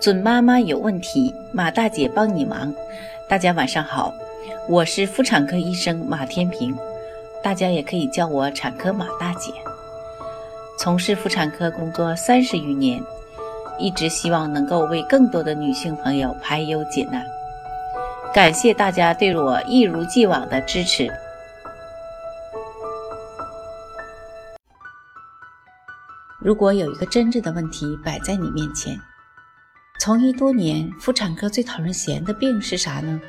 准妈妈有问题，马大姐帮你忙。大家晚上好，我是妇产科医生马天平，大家也可以叫我产科马大姐。从事妇产科工作三十余年，一直希望能够为更多的女性朋友排忧解难。感谢大家对我一如既往的支持。如果有一个真正的问题摆在你面前，从医多年，妇产科最讨人嫌的病是啥呢？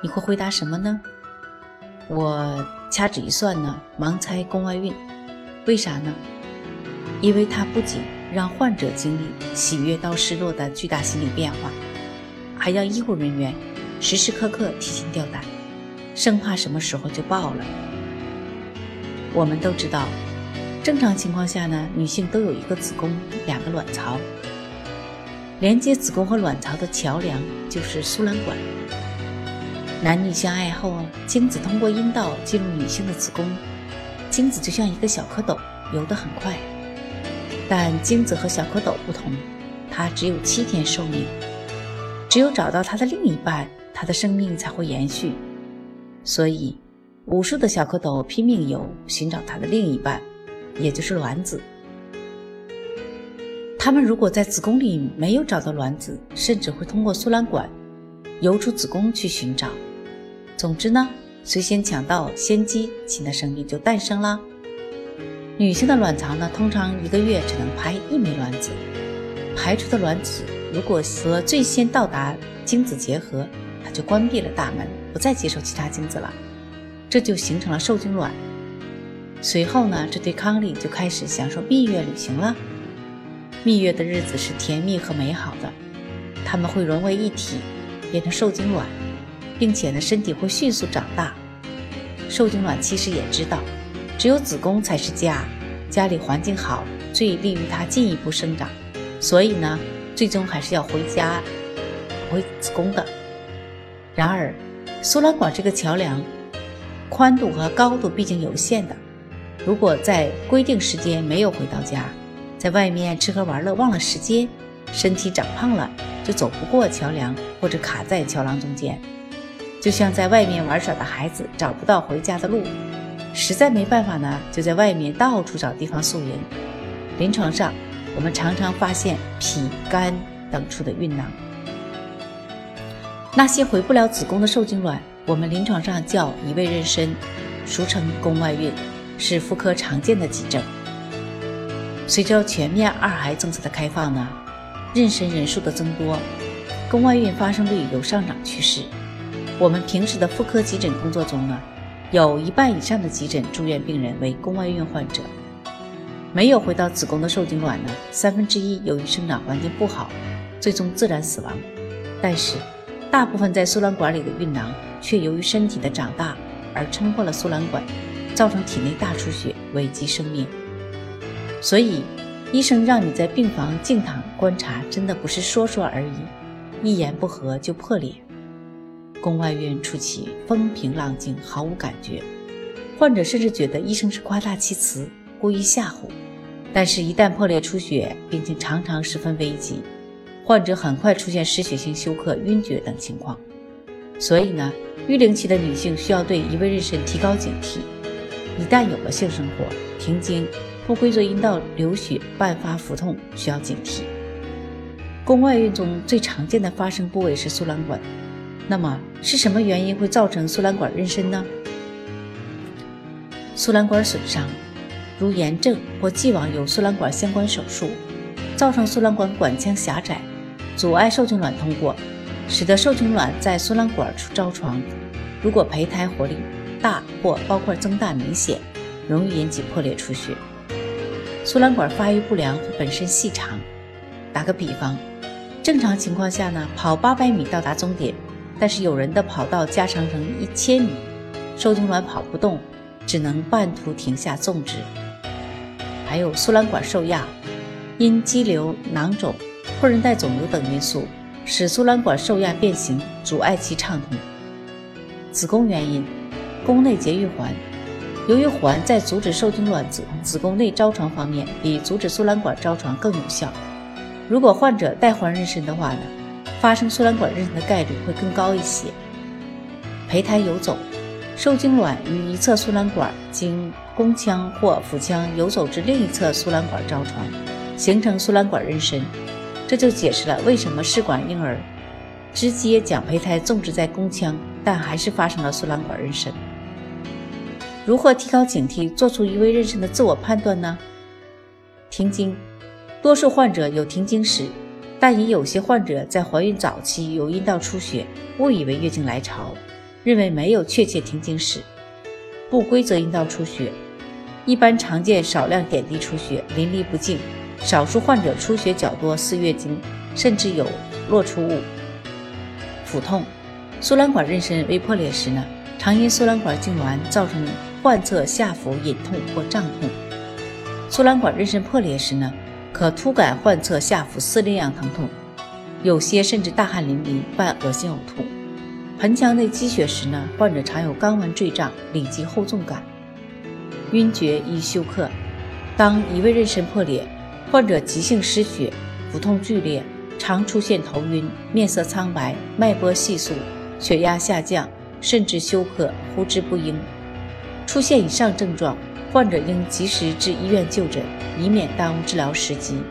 你会回答什么呢？我掐指一算呢，盲猜宫外孕。为啥呢？因为它不仅让患者经历喜悦到失落的巨大心理变化，还让医护人员时时刻刻提心吊胆，生怕什么时候就爆了。我们都知道，正常情况下呢，女性都有一个子宫，两个卵巢。连接子宫和卵巢的桥梁就是输卵管。男女相爱后，精子通过阴道进入女性的子宫，精子就像一个小蝌蚪，游得很快。但精子和小蝌蚪不同，它只有七天寿命。只有找到它的另一半，它的生命才会延续。所以，无数的小蝌蚪拼命游，寻找它的另一半，也就是卵子。他们如果在子宫里没有找到卵子，甚至会通过输卵管游出子宫去寻找。总之呢，谁先抢到先机，新的生命就诞生了。女性的卵巢呢，通常一个月只能排一枚卵子，排出的卵子如果和最先到达精子结合，它就关闭了大门，不再接受其他精子了，这就形成了受精卵。随后呢，这对康利就开始享受蜜月旅行了。蜜月的日子是甜蜜和美好的，他们会融为一体，变成受精卵，并且呢，身体会迅速长大。受精卵其实也知道，只有子宫才是家，家里环境好，最利于它进一步生长，所以呢，最终还是要回家，回子宫的。然而，输卵管这个桥梁，宽度和高度毕竟有限的，如果在规定时间没有回到家。在外面吃喝玩乐忘了时间，身体长胖了就走不过桥梁，或者卡在桥梁中间，就像在外面玩耍的孩子找不到回家的路，实在没办法呢，就在外面到处找地方宿营。临床上，我们常常发现脾、肝等处的孕囊。那些回不了子宫的受精卵，我们临床上叫移位妊娠，俗称宫外孕，是妇科常见的急症。随着全面二孩政策的开放呢，妊娠人数的增多，宫外孕发生率有上涨趋势。我们平时的妇科急诊工作中呢，有一半以上的急诊住院病人为宫外孕患者。没有回到子宫的受精卵呢，三分之一由于生长环境不好，最终自然死亡。但是，大部分在输卵管里的孕囊却由于身体的长大而撑破了输卵管，造成体内大出血，危及生命。所以，医生让你在病房静躺观察，真的不是说说而已，一言不合就破裂。宫外孕初期风平浪静，毫无感觉，患者甚至觉得医生是夸大其词，故意吓唬。但是，一旦破裂出血，病情常常十分危急，患者很快出现失血性休克、晕厥等情况。所以呢，育龄期的女性需要对移位妊娠提高警惕，一旦有了性生活，停经。不规则阴道流血伴发腹痛需要警惕。宫外孕中最常见的发生部位是输卵管，那么是什么原因会造成输卵管妊娠呢？输卵管损伤，如炎症或既往有输卵管相关手术，造成输卵管管腔狭窄，阻碍受精卵通过，使得受精卵在输卵管处着床。如果胚胎活力大或包块增大明显，容易引起破裂出血。输卵管发育不良本身细长，打个比方，正常情况下呢，跑八百米到达终点，但是有人的跑道加长成一千米，受精卵跑不动，只能半途停下种植。还有输卵管受压，因肌瘤、囊肿、破韧带肿瘤等因素，使输卵管受压变形，阻碍其畅通。子宫原因，宫内节育环。由于环在阻止受精卵子子宫内着床方面比阻止输卵管着床更有效，如果患者带环妊娠的话呢，发生输卵管妊娠的概率会更高一些。胚胎游走，受精卵于一侧输卵管经宫腔或腹腔游走至另一侧输卵管着床，形成输卵管妊娠。这就解释了为什么试管婴儿直接将胚胎种植在宫腔，但还是发生了输卵管妊娠。如何提高警惕，做出一位妊娠的自我判断呢？停经，多数患者有停经史，但也有些患者在怀孕早期有阴道出血，误以为月经来潮。认为没有确切停经史，不规则阴道出血，一般常见少量点滴出血，淋漓不尽。少数患者出血较多，似月经，甚至有落出物。腹痛，输卵管妊娠未破裂时呢，常因输卵管痉挛造成患侧下腹隐痛或胀痛。输卵管妊娠破裂时呢，可突感患侧下腹撕裂样疼痛，有些甚至大汗淋漓，伴恶心呕吐。盆腔内积血时呢，患者常有肛门坠胀、里急后重感、晕厥易休克。当一位妊娠破裂，患者急性失血、腹痛剧烈，常出现头晕、面色苍白、脉搏细速、血压下降，甚至休克、呼之不应。出现以上症状，患者应及时至医院就诊，以免耽误治疗时机。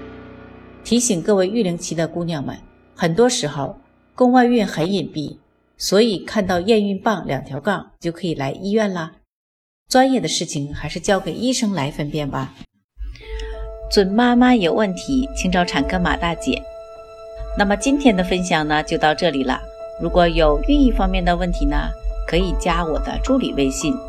提醒各位育龄期的姑娘们，很多时候宫外孕很隐蔽。所以看到验孕棒两条杠就可以来医院啦。专业的事情还是交给医生来分辨吧。准妈妈有问题，请找产科马大姐。那么今天的分享呢就到这里了。如果有孕育方面的问题呢，可以加我的助理微信“